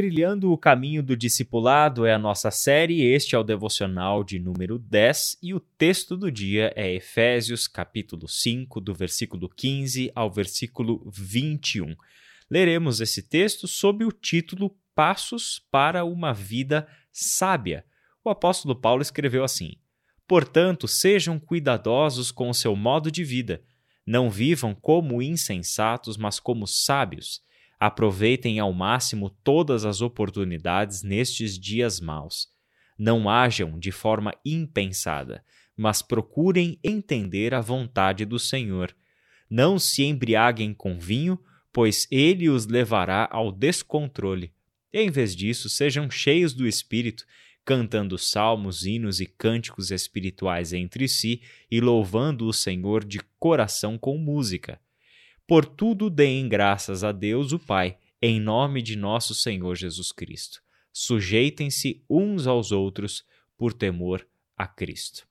Trilhando o Caminho do Discipulado é a nossa série, este é o devocional de número 10 e o texto do dia é Efésios capítulo 5, do versículo 15 ao versículo 21. Leremos esse texto sob o título Passos para uma Vida Sábia. O apóstolo Paulo escreveu assim: Portanto, sejam cuidadosos com o seu modo de vida. Não vivam como insensatos, mas como sábios Aproveitem ao máximo todas as oportunidades nestes dias maus. Não hajam de forma impensada, mas procurem entender a vontade do Senhor. Não se embriaguem com vinho, pois ele os levará ao descontrole. Em vez disso, sejam cheios do Espírito, cantando salmos, hinos e cânticos espirituais entre si e louvando o Senhor de coração com música por tudo deem graças a Deus, o Pai, em nome de nosso Senhor Jesus Cristo. Sujeitem-se uns aos outros por temor a Cristo.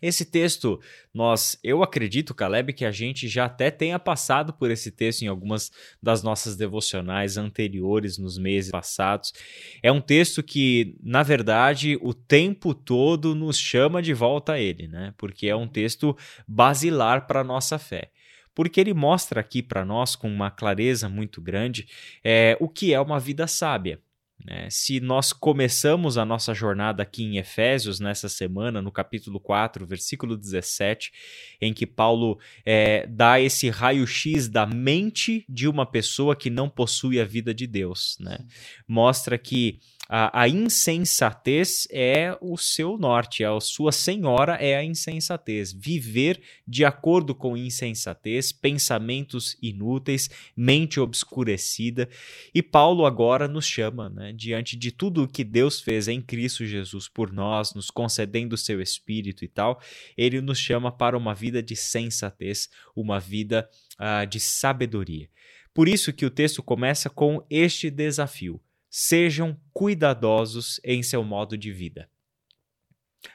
Esse texto, nós, eu acredito, Caleb, que a gente já até tenha passado por esse texto em algumas das nossas devocionais anteriores, nos meses passados. É um texto que, na verdade, o tempo todo nos chama de volta a ele, né? Porque é um texto basilar para a nossa fé porque ele mostra aqui para nós com uma clareza muito grande é, o que é uma vida sábia. Né? Se nós começamos a nossa jornada aqui em Efésios nessa semana, no capítulo 4, versículo 17, em que Paulo é, dá esse raio-x da mente de uma pessoa que não possui a vida de Deus. Né? Mostra que a, a, insensatez é o seu norte, a sua senhora é a insensatez. Viver de acordo com insensatez, pensamentos inúteis, mente obscurecida. E Paulo agora nos chama, né, diante de tudo o que Deus fez em Cristo Jesus por nós, nos concedendo o seu espírito e tal, ele nos chama para uma vida de sensatez, uma vida uh, de sabedoria. Por isso que o texto começa com este desafio sejam cuidadosos em seu modo de vida.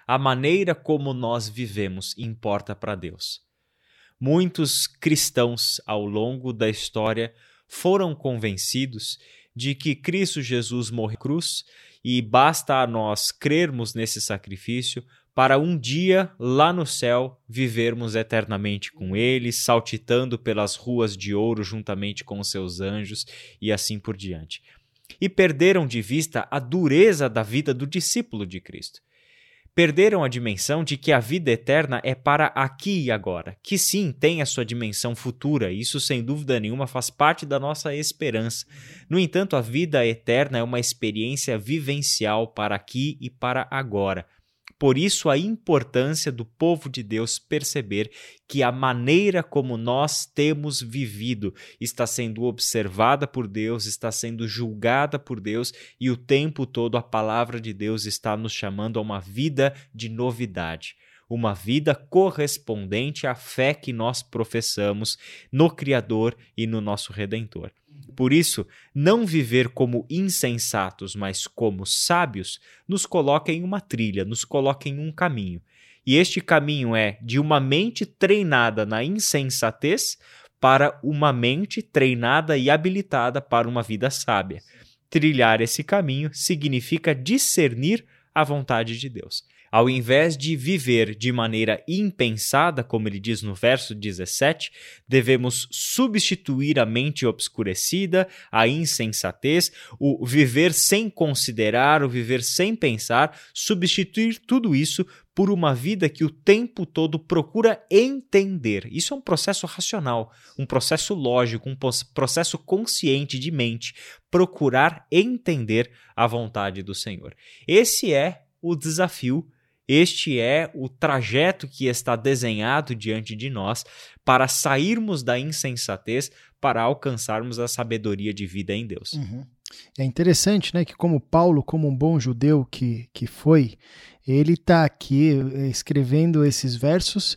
A maneira como nós vivemos importa para Deus. Muitos cristãos ao longo da história foram convencidos de que Cristo Jesus morreu na cruz e basta a nós crermos nesse sacrifício para um dia lá no céu vivermos eternamente com Ele, saltitando pelas ruas de ouro juntamente com os seus anjos e assim por diante e perderam de vista a dureza da vida do discípulo de Cristo. Perderam a dimensão de que a vida eterna é para aqui e agora, que sim tem a sua dimensão futura, isso sem dúvida nenhuma faz parte da nossa esperança. No entanto, a vida eterna é uma experiência vivencial para aqui e para agora. Por isso, a importância do povo de Deus perceber que a maneira como nós temos vivido está sendo observada por Deus, está sendo julgada por Deus e o tempo todo a palavra de Deus está nos chamando a uma vida de novidade uma vida correspondente à fé que nós professamos no Criador e no nosso Redentor. Por isso, não viver como insensatos, mas como sábios, nos coloca em uma trilha, nos coloca em um caminho. E este caminho é de uma mente treinada na insensatez para uma mente treinada e habilitada para uma vida sábia. Trilhar esse caminho significa discernir a vontade de Deus. Ao invés de viver de maneira impensada, como ele diz no verso 17, devemos substituir a mente obscurecida, a insensatez, o viver sem considerar, o viver sem pensar, substituir tudo isso por uma vida que o tempo todo procura entender. Isso é um processo racional, um processo lógico, um processo consciente de mente, procurar entender a vontade do Senhor. Esse é o desafio este é o trajeto que está desenhado diante de nós para sairmos da insensatez para alcançarmos a sabedoria de vida em Deus. Uhum. É interessante, né, que como Paulo, como um bom judeu que, que foi, ele está aqui eh, escrevendo esses versos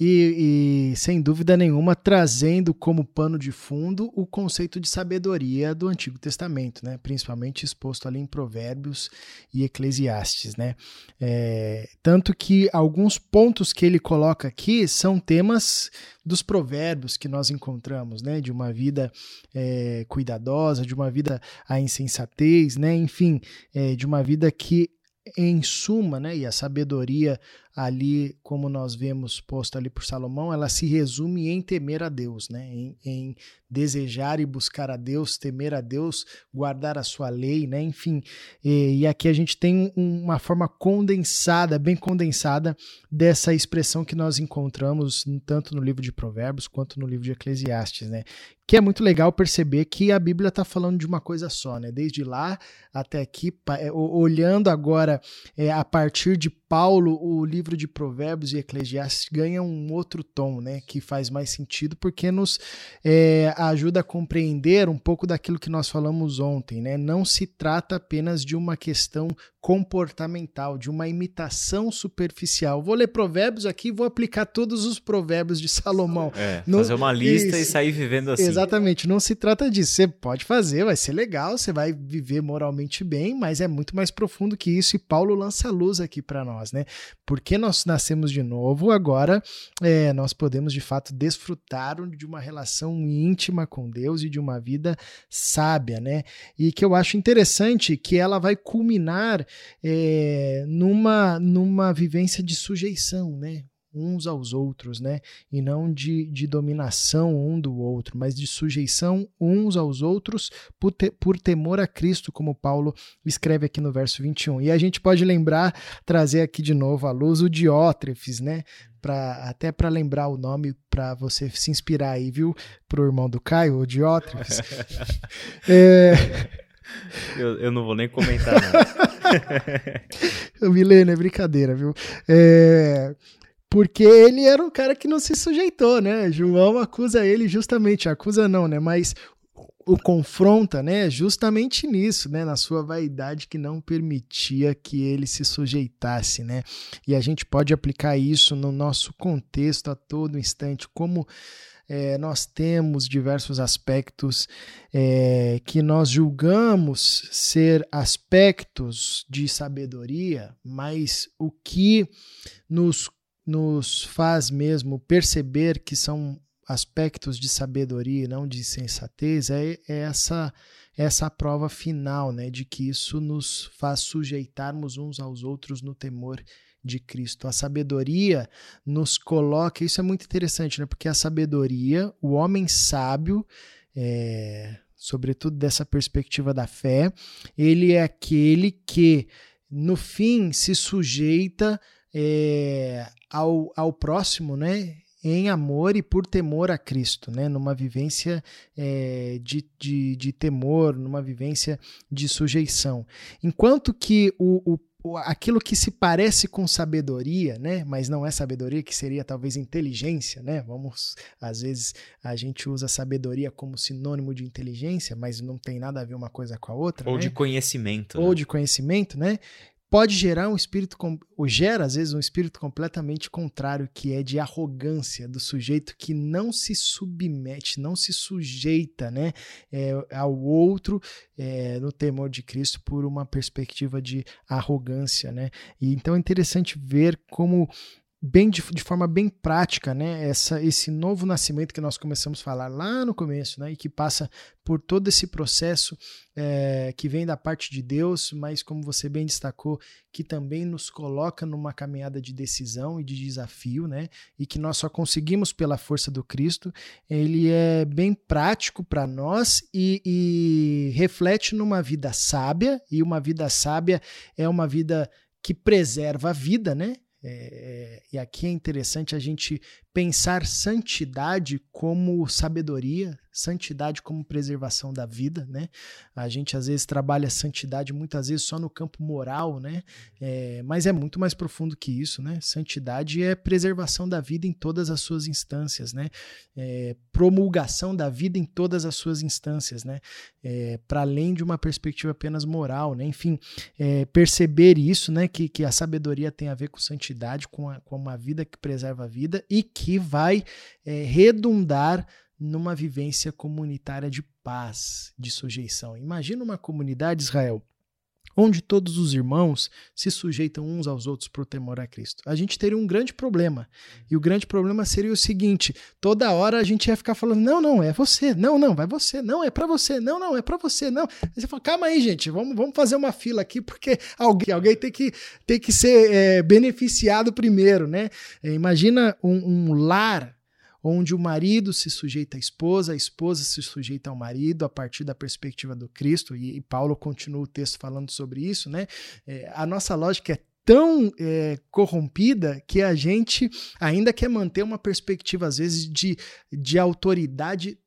e, e, sem dúvida nenhuma trazendo como pano de fundo o conceito de sabedoria do Antigo Testamento, né? principalmente exposto ali em Provérbios e Eclesiastes. Né? É, tanto que alguns pontos que ele coloca aqui são temas dos provérbios que nós encontramos, né? de uma vida é, cuidadosa, de uma vida à insensatez, né? enfim, é, de uma vida que em suma, né, e a sabedoria ali, como nós vemos posto ali por Salomão, ela se resume em temer a Deus, né? em, em desejar e buscar a Deus, temer a Deus, guardar a sua lei, né? enfim. E, e aqui a gente tem uma forma condensada, bem condensada, dessa expressão que nós encontramos tanto no livro de Provérbios quanto no livro de Eclesiastes, né? que é muito legal perceber que a Bíblia está falando de uma coisa só, né? Desde lá até aqui, é, olhando agora é, a partir de Paulo, o livro de Provérbios e Eclesiastes ganha um outro tom, né? Que faz mais sentido porque nos é, ajuda a compreender um pouco daquilo que nós falamos ontem, né? Não se trata apenas de uma questão comportamental, de uma imitação superficial. Vou ler provérbios aqui, vou aplicar todos os provérbios de Salomão. É, fazer uma lista Isso. e sair vivendo assim. Exatamente, não se trata disso. Você pode fazer, vai ser legal, você vai viver moralmente bem, mas é muito mais profundo que isso e Paulo lança a luz aqui para nós, né? Porque nós nascemos de novo, agora é, nós podemos de fato desfrutar de uma relação íntima com Deus e de uma vida sábia, né? E que eu acho interessante que ela vai culminar é, numa, numa vivência de sujeição, né? Uns aos outros, né? E não de, de dominação um do outro, mas de sujeição uns aos outros por, te, por temor a Cristo, como Paulo escreve aqui no verso 21. E a gente pode lembrar, trazer aqui de novo à luz o Diótrefes, né? Pra, até para lembrar o nome, para você se inspirar aí, viu? Pro irmão do Caio, o Diótrefes. é... Eu, eu não vou nem comentar. Não. Milena, é brincadeira, viu? É, porque ele era um cara que não se sujeitou, né? João acusa ele justamente, acusa não, né? Mas o confronta, né, justamente nisso, né, na sua vaidade que não permitia que ele se sujeitasse, né? E a gente pode aplicar isso no nosso contexto a todo instante, como é, nós temos diversos aspectos é, que nós julgamos ser aspectos de sabedoria, mas o que nos, nos faz mesmo perceber que são aspectos de sabedoria e não de sensatez é, é essa essa prova final, né, de que isso nos faz sujeitarmos uns aos outros no temor de Cristo. A sabedoria nos coloca, isso é muito interessante, né? Porque a sabedoria, o homem sábio, é, sobretudo dessa perspectiva da fé, ele é aquele que, no fim, se sujeita é, ao, ao próximo, né? em amor e por temor a Cristo, né? numa vivência é, de, de, de, temor, numa vivência de sujeição. Enquanto que o, o aquilo que se parece com sabedoria, né, mas não é sabedoria, que seria talvez inteligência, né? Vamos, às vezes a gente usa sabedoria como sinônimo de inteligência, mas não tem nada a ver uma coisa com a outra, Ou né? de conhecimento. Ou né? de conhecimento, né? Pode gerar um espírito, ou gera às vezes um espírito completamente contrário, que é de arrogância do sujeito que não se submete, não se sujeita né, é, ao outro é, no temor de Cristo por uma perspectiva de arrogância. Né? E então é interessante ver como bem de, de, forma bem prática, né? Essa, esse novo nascimento que nós começamos a falar lá no começo, né? E que passa por todo esse processo é, que vem da parte de Deus, mas como você bem destacou, que também nos coloca numa caminhada de decisão e de desafio, né? E que nós só conseguimos pela força do Cristo. Ele é bem prático para nós e, e reflete numa vida sábia. E uma vida sábia é uma vida que preserva a vida, né? É, e aqui é interessante a gente pensar santidade como sabedoria, santidade como preservação da vida, né? A gente às vezes trabalha santidade muitas vezes só no campo moral, né? É, mas é muito mais profundo que isso, né? Santidade é preservação da vida em todas as suas instâncias, né? É, promulgação da vida em todas as suas instâncias, né? É, Para além de uma perspectiva apenas moral, né? Enfim, é, perceber isso, né? Que, que a sabedoria tem a ver com santidade, com, a, com uma vida que preserva a vida e que que vai é, redundar numa vivência comunitária de paz, de sujeição. Imagina uma comunidade, Israel, onde todos os irmãos se sujeitam uns aos outros por temor a Cristo. A gente teria um grande problema. E o grande problema seria o seguinte: toda hora a gente ia ficar falando: não, não, é você, não, não, vai você, não, é para você, não, não, é para você, não. Aí você fala: calma aí, gente, vamos, vamos fazer uma fila aqui, porque alguém, alguém tem, que, tem que ser é, beneficiado primeiro, né? É, imagina um, um lar onde o marido se sujeita à esposa, a esposa se sujeita ao marido a partir da perspectiva do Cristo, e, e Paulo continua o texto falando sobre isso, né? É, a nossa lógica é tão é, corrompida que a gente ainda quer manter uma perspectiva, às vezes, de, de autoridade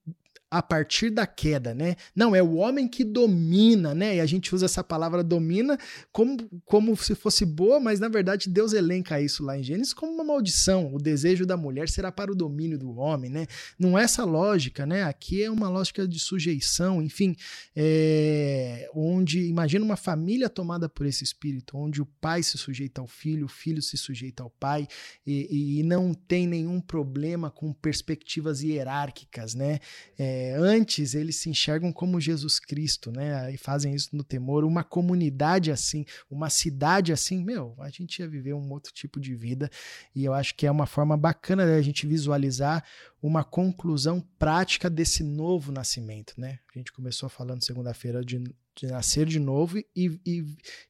a partir da queda, né? Não, é o homem que domina, né? E a gente usa essa palavra domina como, como se fosse boa, mas na verdade Deus elenca isso lá em Gênesis como uma maldição. O desejo da mulher será para o domínio do homem, né? Não é essa lógica, né? Aqui é uma lógica de sujeição, enfim, é, onde imagina uma família tomada por esse espírito, onde o pai se sujeita ao filho, o filho se sujeita ao pai e, e não tem nenhum problema com perspectivas hierárquicas, né? É, é, antes eles se enxergam como Jesus Cristo, né? E fazem isso no temor. Uma comunidade assim, uma cidade assim, meu, a gente ia viver um outro tipo de vida. E eu acho que é uma forma bacana da gente visualizar uma conclusão prática desse novo nascimento, né? A gente começou falando segunda-feira de, de, nascer de novo e, e,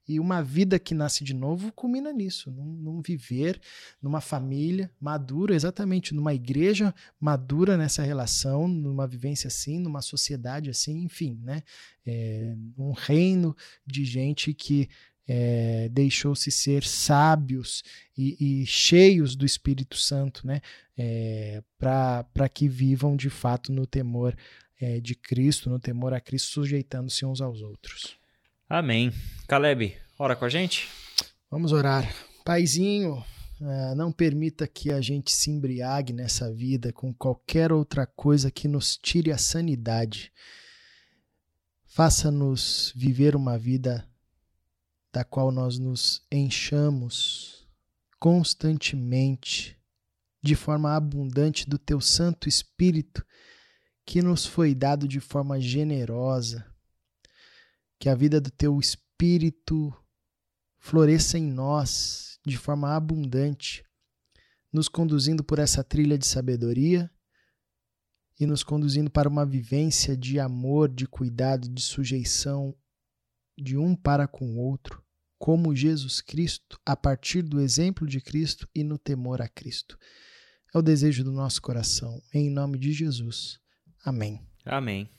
e, uma vida que nasce de novo culmina nisso, num, num, viver numa família madura, exatamente, numa igreja madura nessa relação, numa vivência assim, numa sociedade assim, enfim, né? É, um reino de gente que é, deixou-se ser sábios e, e, cheios do Espírito Santo, né? É, para que vivam de fato no temor é, de Cristo, no temor a Cristo, sujeitando-se uns aos outros. Amém. Caleb, ora com a gente? Vamos orar. Paizinho, é, não permita que a gente se embriague nessa vida com qualquer outra coisa que nos tire a sanidade. Faça-nos viver uma vida da qual nós nos enchamos constantemente, de forma abundante, do Teu Santo Espírito, que nos foi dado de forma generosa. Que a vida do Teu Espírito floresça em nós de forma abundante, nos conduzindo por essa trilha de sabedoria e nos conduzindo para uma vivência de amor, de cuidado, de sujeição de um para com o outro, como Jesus Cristo, a partir do exemplo de Cristo e no temor a Cristo. É o desejo do nosso coração. Em nome de Jesus. Amém. Amém.